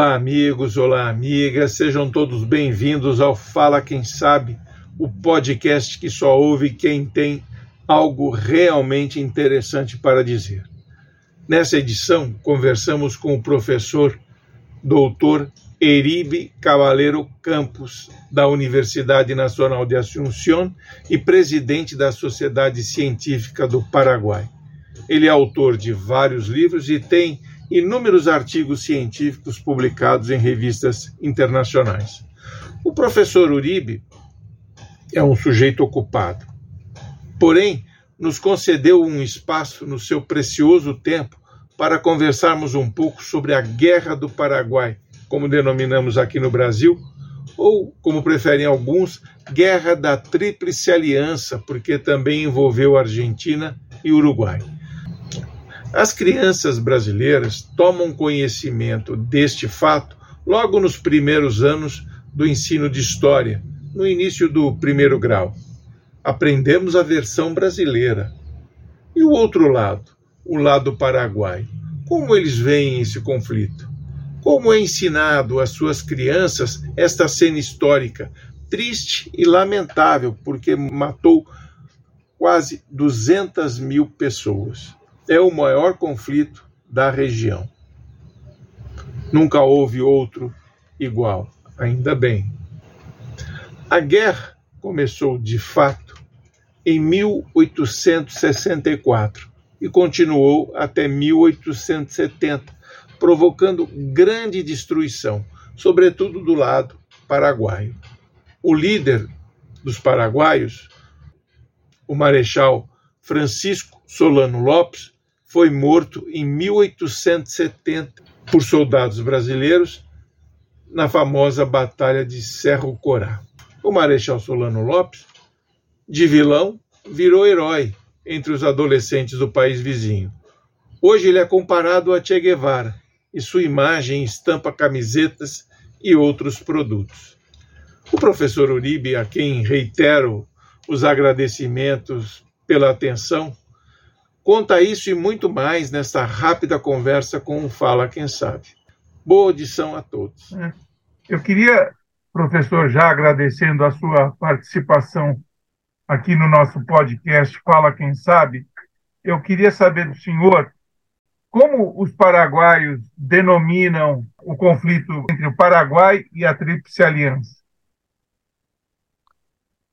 Olá, amigos, olá, amigas, sejam todos bem-vindos ao Fala Quem Sabe, o podcast que só ouve quem tem algo realmente interessante para dizer. Nessa edição, conversamos com o professor doutor Eribe Cavaleiro Campos, da Universidade Nacional de Assunção e presidente da Sociedade Científica do Paraguai. Ele é autor de vários livros e tem inúmeros artigos científicos publicados em revistas internacionais. O professor Uribe é um sujeito ocupado. Porém, nos concedeu um espaço no seu precioso tempo para conversarmos um pouco sobre a Guerra do Paraguai, como denominamos aqui no Brasil, ou, como preferem alguns, Guerra da Tríplice Aliança, porque também envolveu Argentina e Uruguai. As crianças brasileiras tomam conhecimento deste fato logo nos primeiros anos do ensino de história, no início do primeiro grau. Aprendemos a versão brasileira. E o outro lado, o lado paraguaio? Como eles veem esse conflito? Como é ensinado às suas crianças esta cena histórica, triste e lamentável, porque matou quase 200 mil pessoas? É o maior conflito da região. Nunca houve outro igual, ainda bem. A guerra começou de fato em 1864 e continuou até 1870, provocando grande destruição, sobretudo do lado paraguaio. O líder dos paraguaios, o Marechal Francisco Solano Lopes, foi morto em 1870 por soldados brasileiros na famosa Batalha de Cerro Corá. O Marechal Solano Lopes, de vilão, virou herói entre os adolescentes do país vizinho. Hoje ele é comparado a Che Guevara e sua imagem estampa camisetas e outros produtos. O professor Uribe, a quem reitero os agradecimentos pela atenção, Conta isso e muito mais nesta rápida conversa com o Fala Quem Sabe. Boa audição a todos. É. Eu queria, professor, já agradecendo a sua participação aqui no nosso podcast Fala Quem Sabe, eu queria saber do senhor como os paraguaios denominam o conflito entre o Paraguai e a Tríplice Aliança.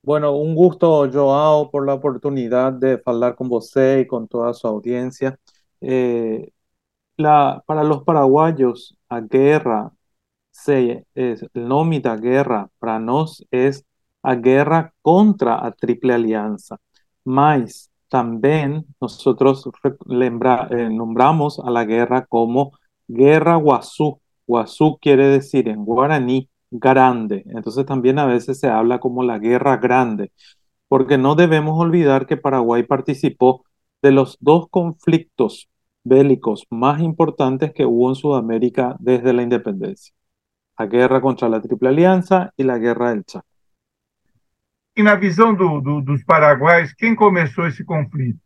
Bueno, un gusto, Joao, por la oportunidad de hablar con usted y con toda su audiencia. Eh, la, para los paraguayos, la guerra, se, es, el nombre de guerra para nosotros es a guerra contra la Triple Alianza. Mas también nosotros eh, nombramos a la guerra como Guerra Guazú. Guazú quiere decir en guaraní grande. Entonces también a veces se habla como la guerra grande, porque no debemos olvidar que Paraguay participó de los dos conflictos bélicos más importantes que hubo en Sudamérica desde la independencia. La guerra contra la Triple Alianza y la guerra del Chaco. E na visão do, do, dos paraguaios, quem começou esse conflito?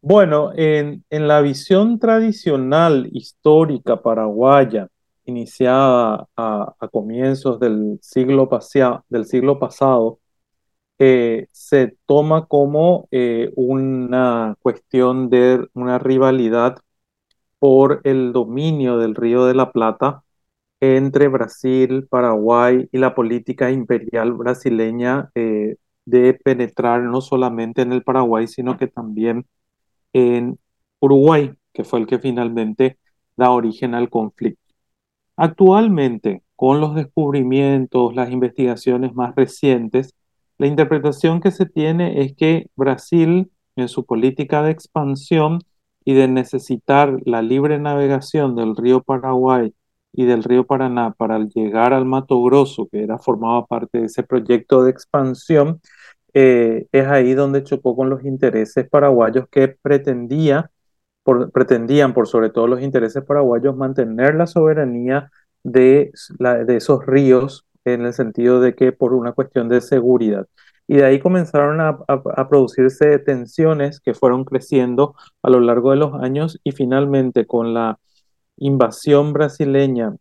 Bueno, en, en la visión tradicional histórica paraguaya, iniciada a, comienzos del siglo, del siglo pasado, eh, se toma como eh, una cuestión de una rivalidad por el dominio del Río de la Plata entre Brasil, Paraguay y la política imperial brasileña eh, de penetrar no solamente en el Paraguay, sino que también en Uruguay, que fue el que finalmente da origen al conflicto. Actualmente, con los descubrimientos, las investigaciones más recientes, la interpretación que se tiene es que Brasil, en su política de expansión y de necesitar la libre navegación del río Paraguay y del río Paraná para llegar al Mato Grosso, que era, formaba parte de ese proyecto de expansión, eh, es ahí donde chocó con los intereses paraguayos que pretendía pretendían, por sobre todo los intereses paraguayos, mantener la soberanía de, de esos ríos en el sentido de que por una cuestión de seguridad. Y de ahí comenzaron a, a, producirse tensiones que fueron creciendo a lo largo de los años y finalmente con la invasión brasileña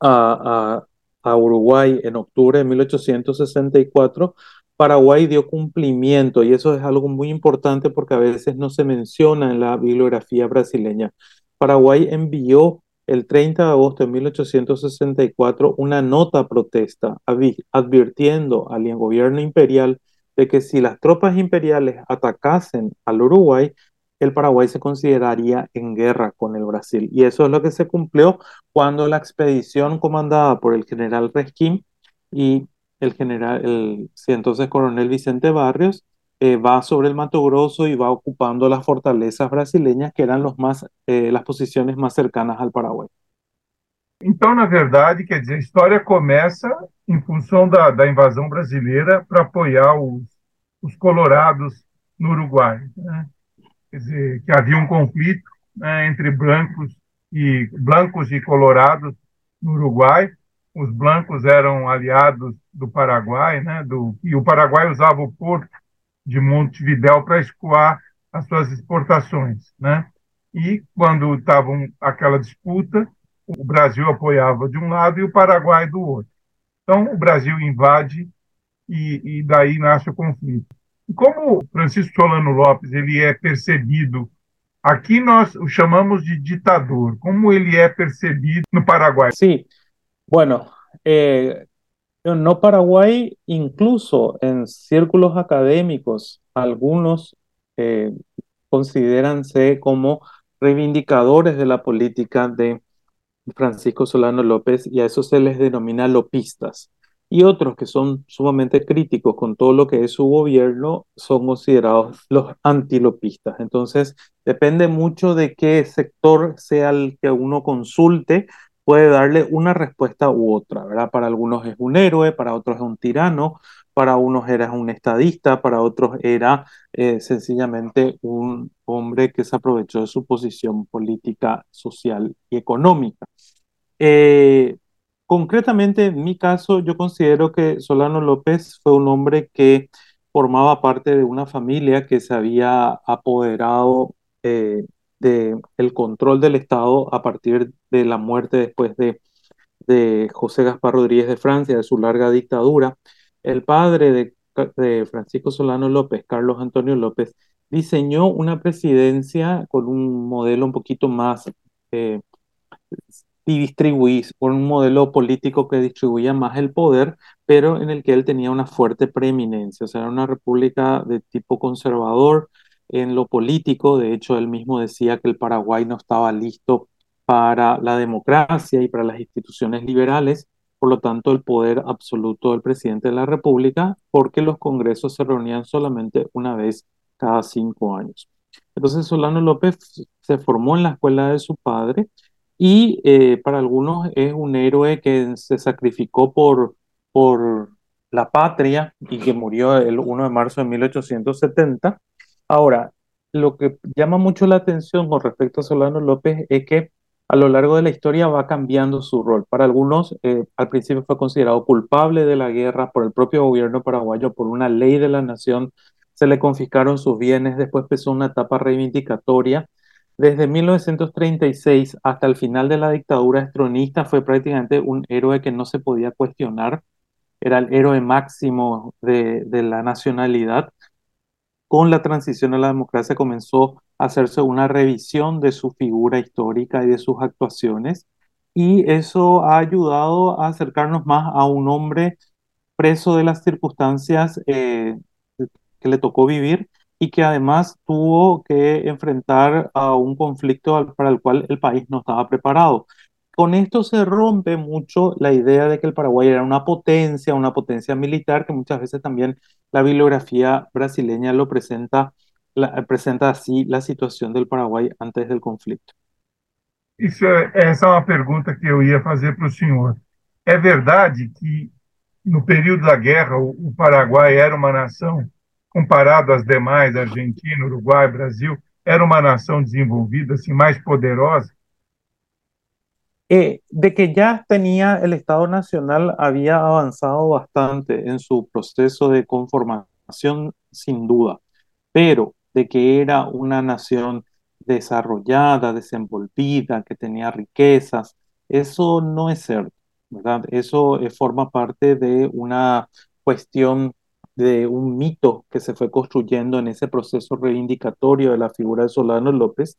a, a Uruguay en octubre de 1864, Paraguay dio cumplimiento y eso es algo muy importante porque a veces no se menciona en la bibliografía brasileña. Paraguay envió el 30 de agosto de 1864 una nota protesta advirtiendo al gobierno imperial de que si las tropas imperiales atacasen al Uruguay, el Paraguay se consideraría en guerra con el Brasil. Y eso es lo que se cumplió cuando la expedición comandada por el general Resquín y el general, el entonces coronel Vicente Barrios, eh, va sobre el Mato Grosso y va ocupando las fortalezas brasileñas que eran los más, eh, las posiciones más cercanas al Paraguay. Então, na verdade, quer dizer, a história começa em função da, da invasão brasileira para apoiar os, os colorados no Uruguai. Né? Quer dizer, que havia um conflito né, entre brancos e blancos e colorados no Uruguai. Os blancos eram aliados do Paraguai, né, do, e o Paraguai usava o porto de Montevidéu para escoar as suas exportações, né? E quando estava aquela disputa, o Brasil apoiava de um lado e o Paraguai do outro. Então, o Brasil invade e, e daí nasce o conflito. E como Francisco Solano Lopes ele é percebido, aqui nós o chamamos de ditador, como ele é percebido no Paraguai? Sim, bueno, eh, no Paraguay, incluso en círculos académicos, algunos eh, consideranse como reivindicadores de la política de Francisco Solano López y a eso se les denomina lopistas. Y otros que son sumamente críticos con todo lo que es su gobierno son considerados los antilopistas. Entonces, depende mucho de qué sector sea el que uno consulte, puede darle una respuesta u otra, ¿verdad? Para algunos es un héroe, para otros es un tirano, para unos era un estadista, para otros era eh, sencillamente un hombre que se aprovechó de su posición política, social y económica. Eh, concretamente, en mi caso, yo considero que Solano López fue un hombre que formaba parte de una familia que se había apoderado eh, del control del Estado a partir de la muerte después de, de José Gaspar Rodríguez de Francia, de su larga dictadura. El padre de, de Francisco Solano López, Carlos Antonio López, diseñó una presidencia con un modelo un poquito más eh, con un modelo político que distribuía más el poder, pero en el que él tenía una fuerte preeminencia. O sea, era una república de tipo conservador en lo político. De hecho, él mismo decía que el Paraguay no estaba listo para la democracia y para las instituciones liberales. Por lo tanto, el poder absoluto del presidente de la República, porque los congresos se reunían solamente una vez cada cinco años. Entonces Solano López se formó en la escuela de su padre y eh, para algunos es un héroe que se sacrificó por, por la patria y que murió el 1 de marzo de 1870. Ahora, lo que llama mucho la atención con respecto a Solano López es que a lo largo de la historia va cambiando su rol. Para algunos, eh, al principio fue considerado culpable de la guerra por el propio gobierno paraguayo, por una ley de la nación se le confiscaron sus bienes, después empezó una etapa reivindicatoria. Desde 1936 hasta el final de la dictadura estronista fue prácticamente un héroe que no se podía cuestionar, era el héroe máximo de, de la nacionalidad. Con la transición a la democracia comenzó a hacerse una revisión de su figura histórica y de sus actuaciones y eso ha ayudado a acercarnos más a un hombre preso de las circunstancias eh, que le tocó vivir y que además tuvo que enfrentar a un conflicto para el cual el país no estaba preparado. Con esto se rompe mucho la idea de que el Paraguay era una potencia, una potencia militar, que muchas veces también la bibliografía brasileña lo presenta, la, presenta así la situación del Paraguay antes del conflicto. Isso, essa é uma pergunta que eu ia fazer para o senhor. É verdade que no período da guerra o Paraguai era uma nação comparado às demais, Argentina, Uruguai, Brasil, era uma nação desenvolvida, assim, mais poderosa? Eh, de que ya tenía el Estado Nacional, había avanzado bastante en su proceso de conformación, sin duda, pero de que era una nación desarrollada, desenvolvida, que tenía riquezas. Eso no es cierto, ¿verdad? Eso eh, forma parte de una cuestión de un mito que se fue construyendo en ese proceso reivindicatorio de la figura de Solano López.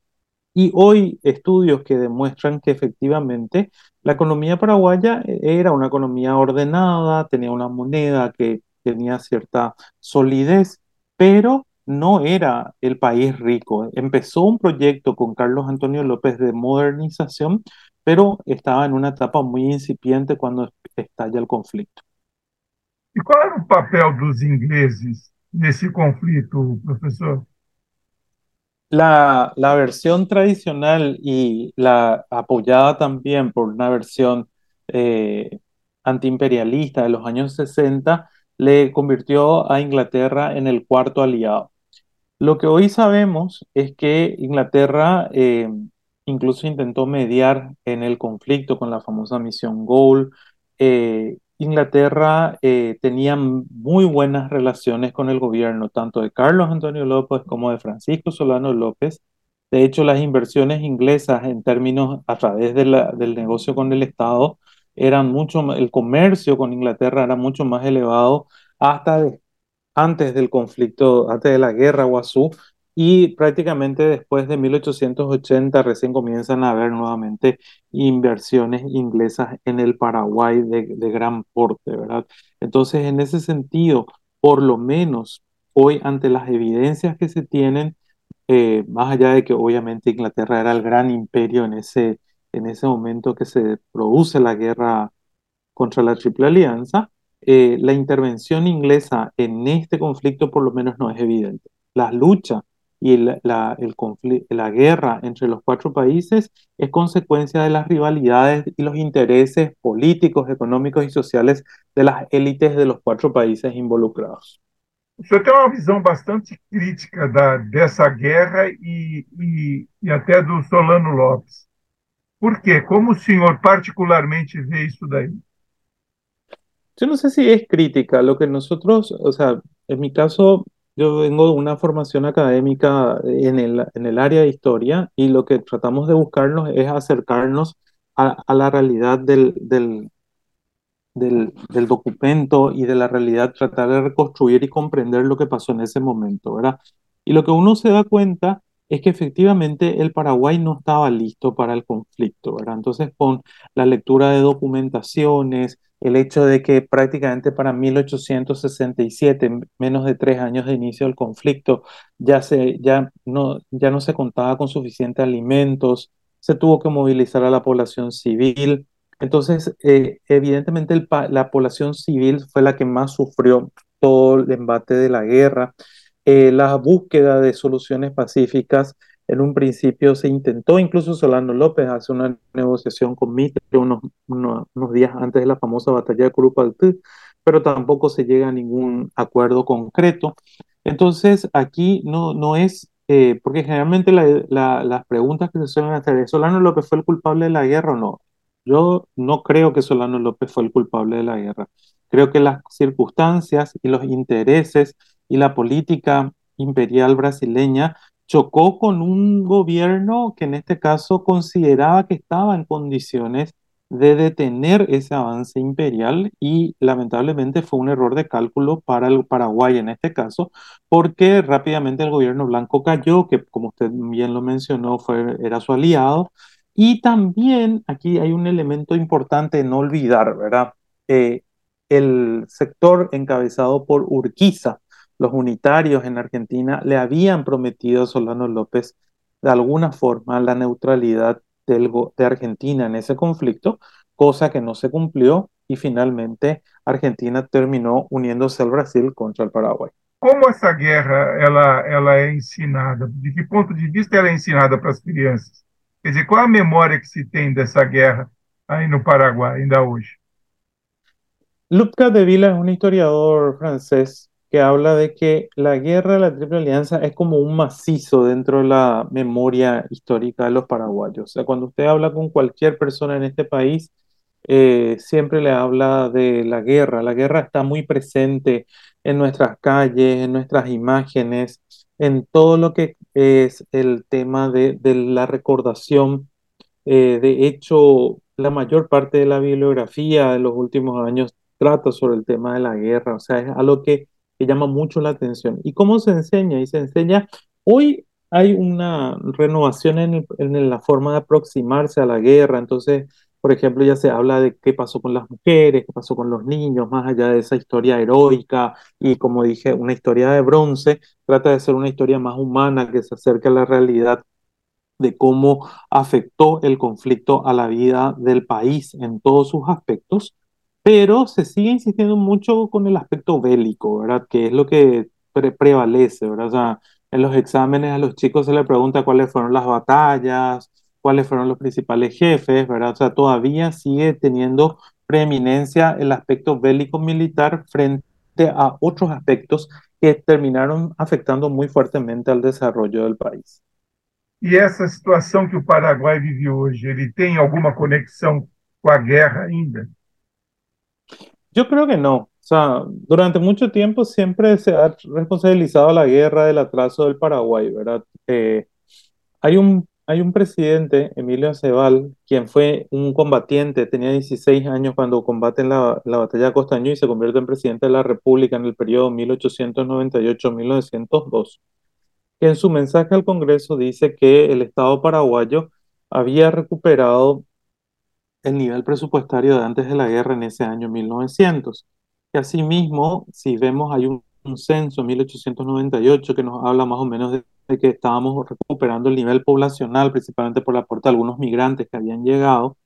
Y hoy estudios que demuestran que efectivamente la economía paraguaya eh, era una economía ordenada, tenía una moneda que tenía cierta solidez, pero no era el país rico. Empezó un proyecto con Carlos Antonio López de modernización, pero estaba en una etapa muy incipiente cuando estalla el conflicto. ¿Y cuál era el papel de los ingleses en ese conflicto, profesor? La, la, versión tradicional y la apoyada también por una versión eh, antiimperialista de los años 60 le convirtió a Inglaterra en el cuarto aliado. Lo que hoy sabemos es que Inglaterra eh, incluso intentó mediar en el conflicto con la famosa misión Gold. Eh, Inglaterra eh, tenía muy buenas relaciones con el gobierno, tanto de Carlos Antonio López como de Francisco Solano López. De hecho, las inversiones inglesas en términos a través de del negocio con el Estado eran mucho, el comercio con Inglaterra era mucho más elevado hasta antes del conflicto, antes de la guerra Guazú, y prácticamente después de 1880 recién comienzan a haber nuevamente inversiones inglesas en el Paraguay de, gran porte, ¿verdad? Entonces, en ese sentido, por lo menos hoy, ante las evidencias que se tienen, eh, más allá de que obviamente Inglaterra era el gran imperio en ese, en ese momento que se produce la guerra contra la Triple Alianza, eh, la intervención inglesa en este conflicto por lo menos no es evidente. Las luchas y la, el la guerra entre los cuatro países es consecuencia de las rivalidades y los intereses políticos, económicos y sociales de las élites de los cuatro países involucrados. O senhor tem uma visão bastante crítica da, dessa guerra e, e, e até do Solano Lopes. Por quê? Como o senhor particularmente vê isso daí? Yo no sé si es crítica, lo que nosotros, o sea, en mi caso, yo vengo de una formación académica en el, en el área de historia y lo que tratamos de buscarnos es acercarnos a, a la realidad del, del, del, del, documento y de la realidad, tratar de reconstruir y comprender lo que pasó en ese momento, ¿verdad? Y lo que uno se da cuenta es que efectivamente el Paraguay no estaba listo para el conflicto, ¿verdad? Entonces, con la lectura de documentaciones, el hecho de que prácticamente para 1867, menos de tres años de inicio del conflicto, ya, se, ya, no, ya no se contaba con suficientes alimentos, se tuvo que movilizar a la población civil. Entonces, eh, evidentemente la población civil fue la que más sufrió todo el embate de la guerra. Eh, la búsqueda de soluciones pacíficas en un principio se intentó, incluso Solano López hace una negociación con Mitre unos, unos, días antes de la famosa batalla de Curupaltí, pero tampoco se llega a ningún acuerdo concreto. Entonces, aquí no, no es, eh, porque generalmente las preguntas que se suelen hacer es, ¿Solano López fue el culpable de la guerra o no? Yo no creo que Solano López fue el culpable de la guerra. Creo que las circunstancias y los intereses y la política imperial brasileña chocó con un gobierno que en este caso consideraba que estaba en condiciones de detener ese avance imperial y lamentablemente fue un error de cálculo para el Paraguay en este caso, porque rápidamente el gobierno blanco cayó, que como usted bien lo mencionó, fue, era su aliado, y también aquí hay un elemento importante no olvidar, ¿verdad? Eh, el sector encabezado por Urquiza, los unitarios en Argentina le habían prometido a Solano López de alguna forma la neutralidad del, de Argentina en ese conflicto, cosa que no se cumplió y finalmente Argentina terminó uniéndose al Brasil contra el Paraguay. Como essa guerra ela, ela é ensinada? De que ponto de vista ela é ensinada para as crianças? Quer dizer, qual a memória que se tem dessa guerra aí no Paraguai ainda hoje? Luc Capdeville es un historiador francés que habla de que la guerra de la Triple Alianza es como un macizo dentro de la memoria histórica de los paraguayos. O sea, cuando usted habla con cualquier persona en este país, eh, siempre le habla de la guerra. La guerra está muy presente en nuestras calles, en nuestras imágenes, en todo lo que es el tema de, la recordación. Eh, de hecho, la mayor parte de la bibliografía de los últimos años trata sobre el tema de la guerra, o sea, es algo que, que llama mucho la atención. ¿Y cómo se enseña? Y se enseña, hoy hay una renovación en, en la forma de aproximarse a la guerra, entonces por ejemplo, ya se habla de qué pasó con las mujeres, qué pasó con los niños, más allá de esa historia heroica y, como dije, una historia de bronce, trata de ser una historia más humana que se acerque a la realidad de cómo afectó el conflicto a la vida del país en todos sus aspectos, pero se sigue insistiendo mucho con el aspecto bélico, ¿verdad? Que es lo que prevalece, ¿verdad? O sea, en los exámenes a los chicos se les pregunta cuáles fueron las batallas, cuáles fueron los principales jefes, ¿verdad? O sea, todavía sigue teniendo preeminencia el aspecto bélico militar frente a otros aspectos que terminaron afectando muy fuertemente al desarrollo del país. E essa situação que o Paraguai vive hoje, ele tem alguma conexão com a guerra ainda? Yo creo que no. O sea, durante mucho tiempo siempre se ha responsabilizado la guerra del atraso del Paraguay, ¿verdad? Eh, hay un hay un presidente, Emilio Aceval, quien fue un combatiente, tenía 16 años cuando combate en la, la batalla de Costaño y se convierte en presidente de la República en el periodo 1898-1902, que en su mensaje al Congreso dice que el Estado paraguayo había recuperado el nivel presupuestario de antes de la guerra en ese año 1900. Y asimismo, si vemos, hay un, un censo en 1898 que nos habla más o menos de que estábamos recuperando el nivel poblacional, principalmente por la aporte de algunos migrantes que habían llegado.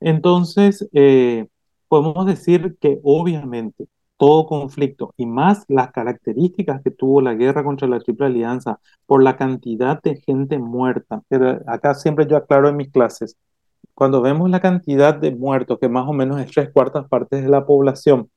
Entonces, eh, podemos decir que obviamente todo conflicto y más las características que tuvo la guerra contra la Triple Alianza por la cantidad de gente muerta, acá siempre yo aclaro en mis clases, cuando vemos la cantidad de muertos, que más o menos es tres cuartas partes de la población,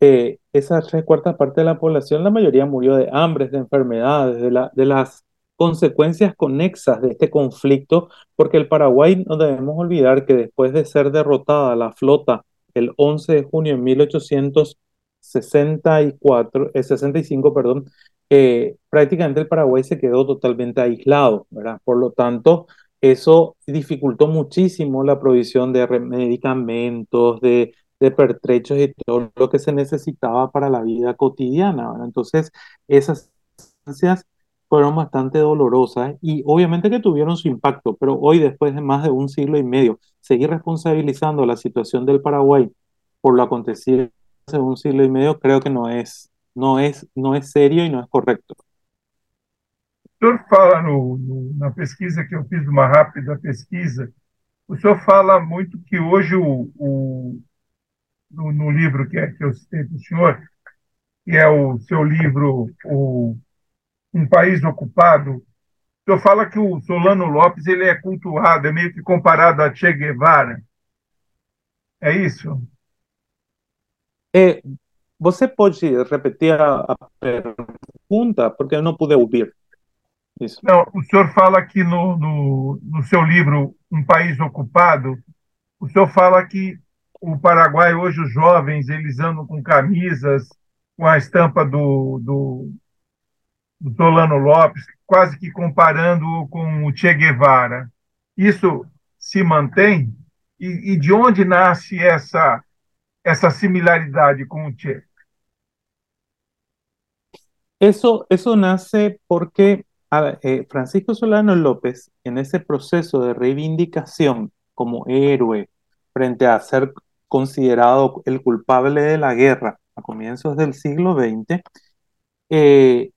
eh, esa tres cuartas parte de la población, la mayoría murió de hambre, de enfermedades, de, la, de las consecuencias conexas de este conflicto, porque el Paraguay no debemos olvidar que después de ser derrotada la flota el 11 de junio de 1864, eh, 65, perdón, eh, prácticamente el Paraguay se quedó totalmente aislado, ¿verdad? Por lo tanto, eso dificultó muchísimo la provisión de medicamentos, de pertrechos y todo lo que se necesitaba para la vida cotidiana. Entonces, esas circunstancias fueron bastante dolorosas y obviamente que tuvieron su impacto, pero hoy, después de más de un siglo y medio, seguir responsabilizando la situación del Paraguay por lo acontecido hace un siglo y medio, creo que no es, no es, no es serio y no es correcto. O senhor fala no, no, na pesquisa que eu fiz, uma rápida pesquisa, o senhor fala muito que hoje o, o, no, no livro que, é, que eu citei para o senhor, que é o seu livro o, Um País Ocupado, o senhor fala que o Solano Lopes ele é cultuado, é meio que comparado a Che Guevara. É isso? É, você pode repetir a, a pergunta, porque eu não pude ouvir. Isso. Não, o senhor fala que no, no, no seu livro Um País Ocupado, o senhor fala que o Paraguai, hoje, os jovens, eles andam com camisas com a estampa do, do, do Solano Lopes, quase que comparando com o Che Guevara. Isso se mantém? E, e de onde nasce essa, essa similaridade com o Che? Eso, eso nace porque eh, Francisco Solano López, en ese proceso de reivindicación como héroe frente a ser considerado el culpable de la guerra a comienzos del siglo XX, eh,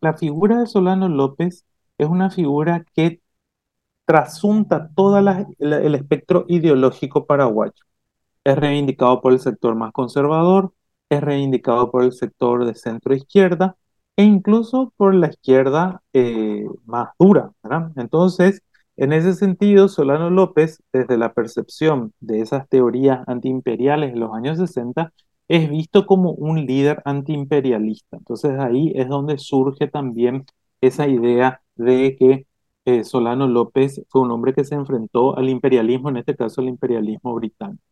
la figura de Solano López es una figura que trasunta todo el espectro ideológico paraguayo. Es reivindicado por el sector más conservador, es reivindicado por el sector de centro izquierda e incluso por la izquierda eh, más dura. Entonces, en ese sentido, Solano López, desde la percepción de esas teorías antiimperiales de los años 60, es visto como un líder antiimperialista. Entonces ahí es donde surge también esa idea de que eh, Solano López fue un hombre que se enfrentó al imperialismo, en este caso al imperialismo británico.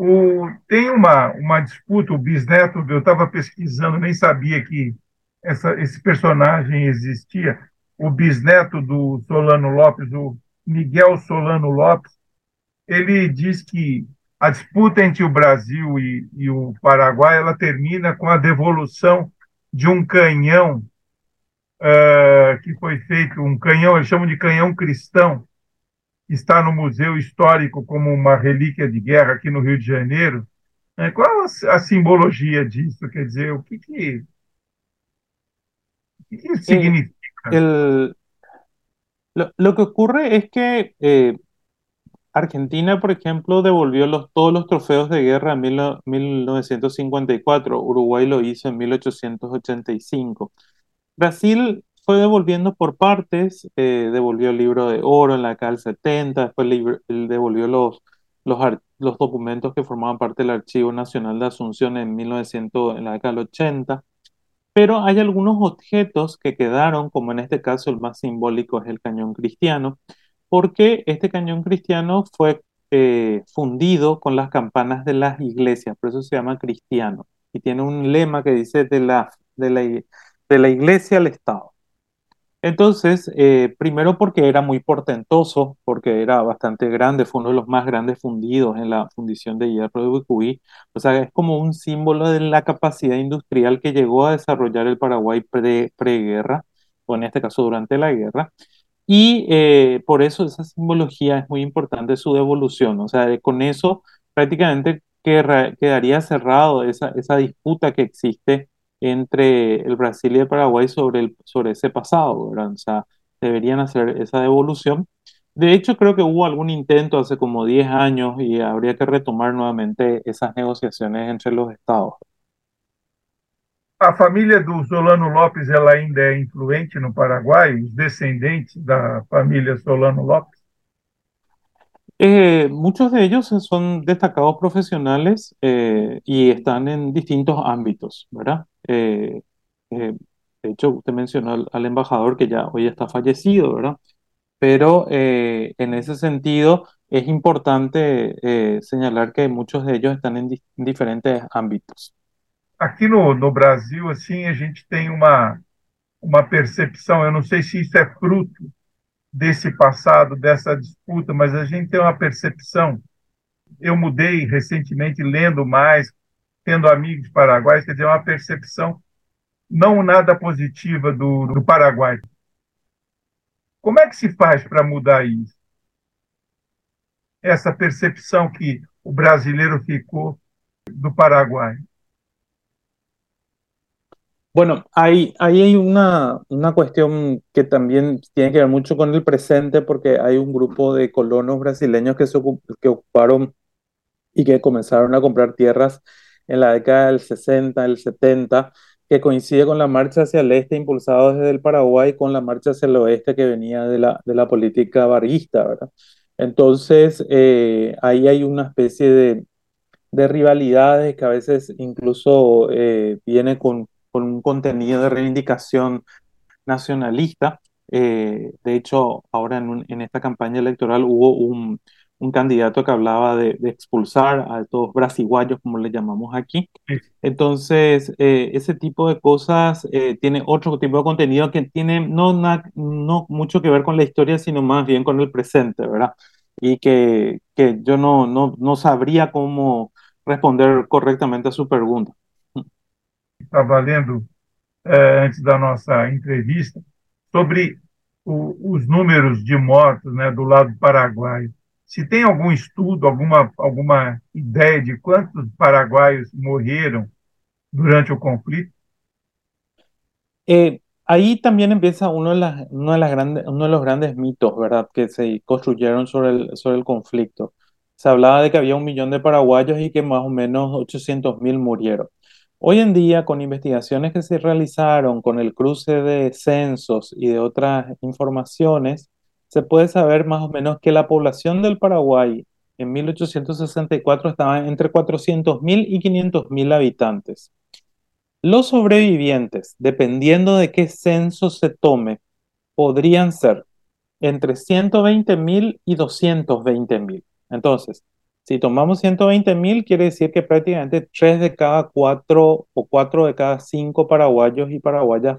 O, tem uma, uma disputa, o bisneto, eu estava pesquisando, nem sabia que essa, esse personagem existia. O bisneto do Solano Lopes, o Miguel Solano Lopes, ele diz que a disputa entre o Brasil e, e o Paraguai ela termina com a devolução de um canhão uh, que foi feito, um canhão, eles chamam de canhão cristão, está no Museu Histórico como uma relíquia de guerra aqui no Rio de Janeiro. É, qual a simbologia disso? Quer dizer, o que, que, o que, que significa? El, lo, lo, que ocurre es que eh, Argentina, por ejemplo, devolvió los, todos los trofeos de guerra en mil, 1954, Uruguay lo hizo en 1885. Brasil fue devolviendo por partes, eh, devolvió el libro de oro en la del 70, después devolvió los, documentos que formaban parte del Archivo Nacional de Asunción en, 1900, en la década del 80, pero hay algunos objetos que quedaron, como en este caso el más simbólico es el cañón cristiano, porque este cañón cristiano fue eh, fundido con las campanas de las iglesias, por eso se llama cristiano, y tiene un lema que dice de la, de la, de la iglesia al Estado. Entonces, eh, primero porque era muy portentoso, porque era bastante grande, fue uno de los más grandes fundidos en la fundición de hierro de Bicuí. O sea, es como un símbolo de la capacidad industrial que llegó a desarrollar el Paraguay preguerra, o en este caso durante la guerra. Y eh, por eso esa simbología es muy importante su devolución. O sea, con eso prácticamente quedaría cerrado esa disputa que existe entre el Brasil y el Paraguay sobre, el, sobre ese pasado. O sea, deberían hacer esa devolución. De hecho, creo que hubo algún intento hace como 10 años y habría que retomar nuevamente esas negociaciones entre los estados. A família do Solano Lopes ela ainda é influente no Paraguai, os descendentes da família Solano Lopes? Eh, muchos de ellos son destacados profesionales eh, y están en distintos ámbitos, ¿verdad? Eh, de hecho, usted mencionó al, embajador que ya hoy está fallecido, ¿verdad? Pero en ese sentido es importante señalar que muchos de ellos están en, diferentes ámbitos. Aquí no, no Brasil, assim, a gente tem uma, uma percepção, eu não sei se isso é fruto desse passado, dessa disputa, mas a gente tem uma percepção. Eu mudei recentemente, lendo mais, tendo amigos paraguaios, quer dizer, uma percepção não nada positiva do, do Paraguai. Como é que se faz para mudar isso? Essa percepção que o brasileiro ficou do Paraguai. Bueno, ahí, hay una, una, cuestión que también tiene que ver mucho con el presente, porque hay un grupo de colonos brasileños que, se, que ocuparon y que comenzaron a comprar tierras en la década del 60, del 70, que coincide con la marcha hacia el este impulsada desde el Paraguay con la marcha hacia el oeste que venía de la, de la política varguista, ¿verdad? Entonces, eh, ahí hay una especie de, de, rivalidades que a veces incluso eh, viene con con un contenido de reivindicación nacionalista. Eh, de hecho, ahora en, esta campaña electoral hubo un, candidato que hablaba de, expulsar a estos brasiguayos, como le llamamos aquí. Entonces, eh, ese tipo de cosas eh, tiene otro tipo de contenido que tiene no, no mucho que ver con la historia, sino más bien con el presente, ¿verdad? Y que, que yo no, no, no sabría cómo responder correctamente a su pregunta. Estava lendo é, antes da nossa entrevista sobre o, os números de mortos né, do lado paraguaio. Se tem algum estudo, alguma, alguma ideia de quantos paraguaios morreram durante o conflito? Eh, ahí también empieza de las grandes, grandes mitos, ¿verdad?, que se construyeron sobre el, sobre el. Se hablaba de que había un millón de paraguayos y que más o menos 800 mil murieron. Hoy en día, con investigaciones que se realizaron con el cruce de censos y de otras informaciones, se puede saber más o menos que la población del Paraguay en 1864 estaba entre 400.000 y 500.000 habitantes. Los sobrevivientes, dependiendo de qué censo se tome, podrían ser entre 120.000 y 220.000. Entonces, Si tomamos 120 mil, quiere decir que prácticamente 3 de cada 4 o 4 de cada 5 paraguayos y paraguayas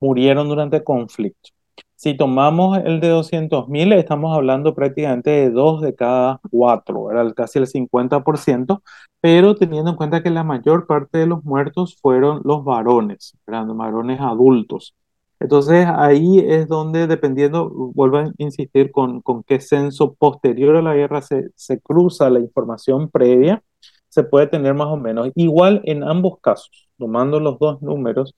murieron durante el conflicto. Si tomamos el de 200.000, estamos hablando prácticamente de 2 de cada 4, era casi el 50%, pero teniendo en cuenta que la mayor parte de los muertos fueron los varones, eran varones adultos. Entonces ahí es donde, dependiendo, vuelvo a insistir con, con qué censo posterior a la guerra se, se cruza la información previa, se puede tener más o menos. Igual en ambos casos, tomando los dos números,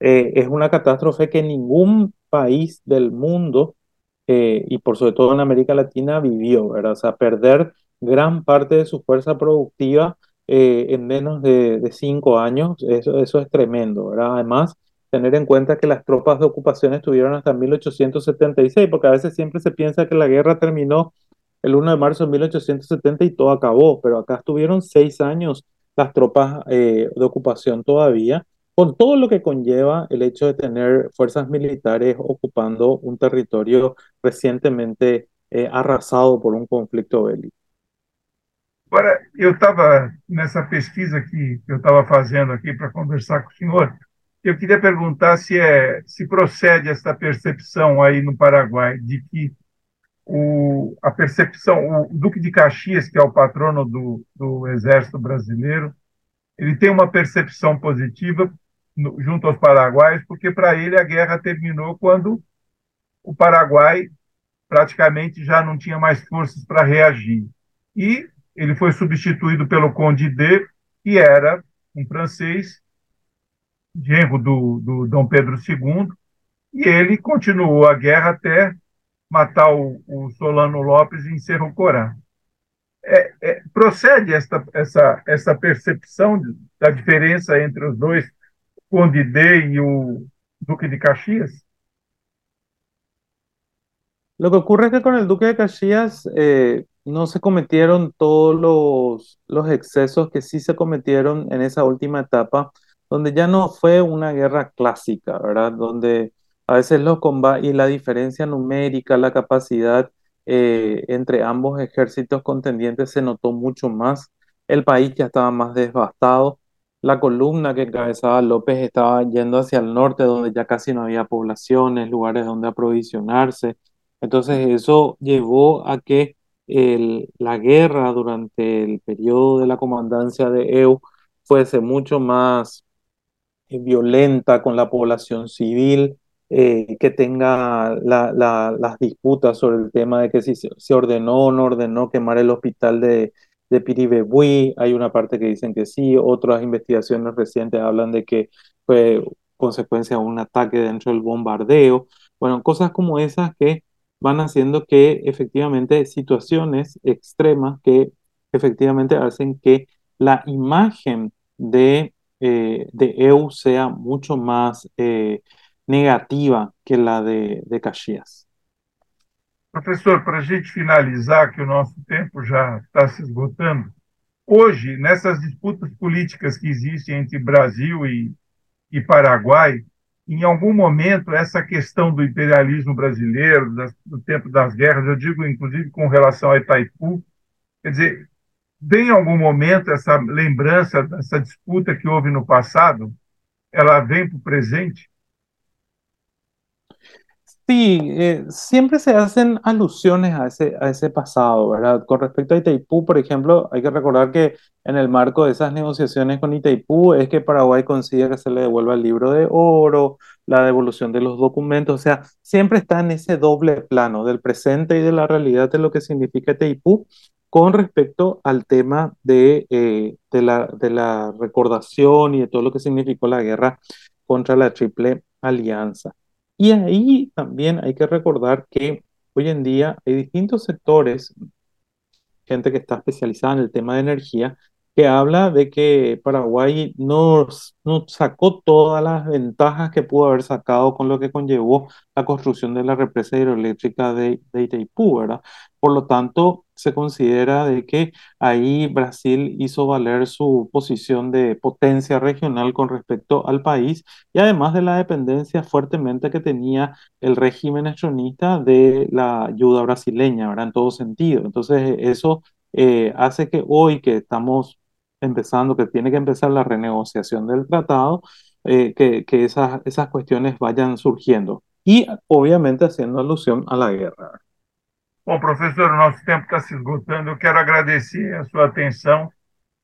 eh, es una catástrofe que ningún país del mundo, eh, y por sobre todo en América Latina, vivió, ¿verdad? O sea, perder gran parte de su fuerza productiva eh, en menos de, cinco años, eso, eso es tremendo, ¿verdad? Además, tener en cuenta que las tropas de ocupación estuvieron hasta 1876, porque a veces siempre se piensa que la guerra terminó el 1 de marzo de 1870 y todo acabó, pero acá estuvieron seis años las tropas de ocupación todavía con todo lo que conlleva el hecho de tener fuerzas militares ocupando un territorio recientemente eh, arrasado por um conflito bélico. Agora, eu estava nessa pesquisa que eu estava fazendo aqui para conversar com o senhor. Eu queria perguntar se é se procede essa percepção aí no Paraguai de que o, a percepção, o Duque de Caxias, que é o patrono do, do Exército Brasileiro, ele tem uma percepção positiva no, junto aos paraguaios, porque para ele a guerra terminou quando o Paraguai praticamente já não tinha mais forças para reagir. E ele foi substituído pelo Conde D, que era um francês, genro do, do Dom Pedro II, e ele continuou a guerra até matar o, o Solano Lopes em Cerro Corá. É, é, procede esta, essa, essa percepção da diferença entre os dois Conde D y el Duque de Caxias? Lo que ocurre es que con el Duque de Caxias eh, no se cometieron todos los, los excesos que sí se cometieron en esa última etapa, donde ya no fue una guerra clásica, ¿verdad? Donde a veces los combates y la diferencia numérica, la capacidad eh, entre ambos ejércitos contendientes se notó mucho más. El país ya estaba más devastado la columna que encabezaba López estaba yendo hacia el norte, donde ya casi no había poblaciones, lugares donde aprovisionarse. Entonces eso llevó a que la guerra durante el periodo de la comandancia de EU fuese mucho más violenta con la población civil, eh, que tenga las disputas sobre el tema de que si se ordenó o no ordenó quemar el hospital de, de Piribebui, hay una parte que dicen que sí, otras investigaciones recientes hablan de que fue consecuencia de un ataque dentro del bombardeo. Bueno, cosas como esas que van haciendo que efectivamente situaciones extremas que efectivamente hacen que la imagen de, eh, de EU sea mucho más eh, negativa que la de, de Caxias. Professor, para a gente finalizar, que o nosso tempo já está se esgotando, hoje, nessas disputas políticas que existem entre Brasil e, e Paraguai, em algum momento, essa questão do imperialismo brasileiro, das, do tempo das guerras, eu digo inclusive com relação a Itaipu, quer dizer, tem em algum momento essa lembrança dessa disputa que houve no passado, ela vem para o presente? Sí, eh, siempre se hacen alusiones a ese, a ese pasado, ¿verdad? Con respecto a Itaipú, por ejemplo, hay que recordar que en el marco de esas negociaciones con Itaipú es que Paraguay consigue que se le devuelva el libro de oro, la devolución de los documentos, o sea, siempre está en ese doble plano del presente y de la realidad de lo que significa Itaipú con respecto al tema de, eh, de la recordación y de todo lo que significó la guerra contra la Triple Alianza. Y ahí también hay que recordar que hoy en día hay distintos sectores, gente que está especializada en el tema de energía, que habla de que Paraguay no, no, sacó todas las ventajas que pudo haber sacado con lo que conllevó la construcción de la represa hidroeléctrica de, de Itaipú, ¿verdad? Por lo tanto, se considera de que ahí Brasil hizo valer su posición de potencia regional con respecto al país y además de la dependencia fuertemente que tenía el régimen estronista de la ayuda brasileña, ¿verdad? En todo sentido. Entonces, eso eh, hace que hoy que estamos empezando, que tiene que empezar la renegociación del tratado, eh, que, que esas, esas cuestiones vayan surgiendo. Y obviamente haciendo alusión a la guerra. Bom, professor, o nosso tempo está se esgotando. Eu quero agradecer a sua atenção.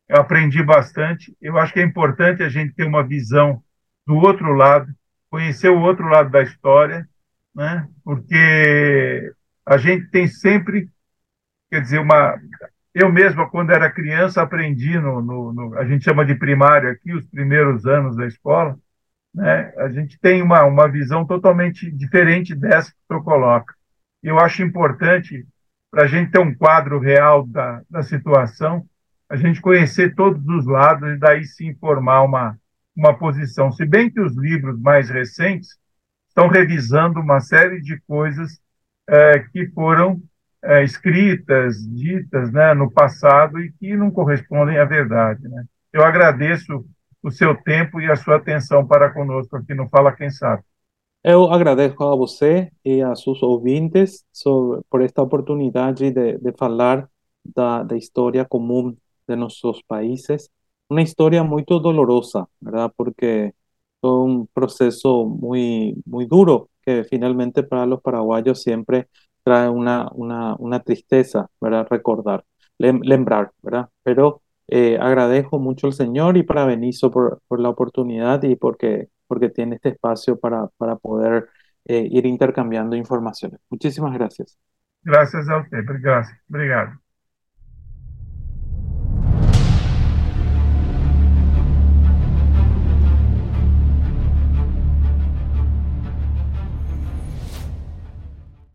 Eu aprendi bastante. Eu acho que é importante a gente ter uma visão do outro lado, conhecer o outro lado da história, né? porque a gente tem sempre, quer dizer, uma. Eu mesmo, quando era criança, aprendi no, no, no, a gente chama de primário aqui, os primeiros anos da escola, né? A gente tem uma, uma visão totalmente diferente dessa que senhor coloca. Eu acho importante, para a gente ter um quadro real da, da situação, a gente conhecer todos os lados e daí se informar uma, uma posição. Se bem que os livros mais recentes estão revisando uma série de coisas é, que foram é, escritas, ditas né, no passado e que não correspondem à verdade. Né? Eu agradeço o seu tempo e a sua atenção para conosco aqui no Fala Quem Sabe. Eu agradeço a você e a seus ouvintes sobre, por esta oportunidade de, de falar da, da história comum de nossos países. Uma história muito dolorosa, ¿verdad? Porque fue un proceso muy, muy duro que finalmente para los paraguayos siempre trae una, una, una tristeza, ¿verdad? Recordar, lembrar, ¿verdad? Pero eh, agradezco mucho al Señor y para Benicio por, por, la oportunidad y porque, porque tiene este espacio para, para poder eh, ir intercambiando informaciones. Muchísimas gracias. Gracias a usted, gracias.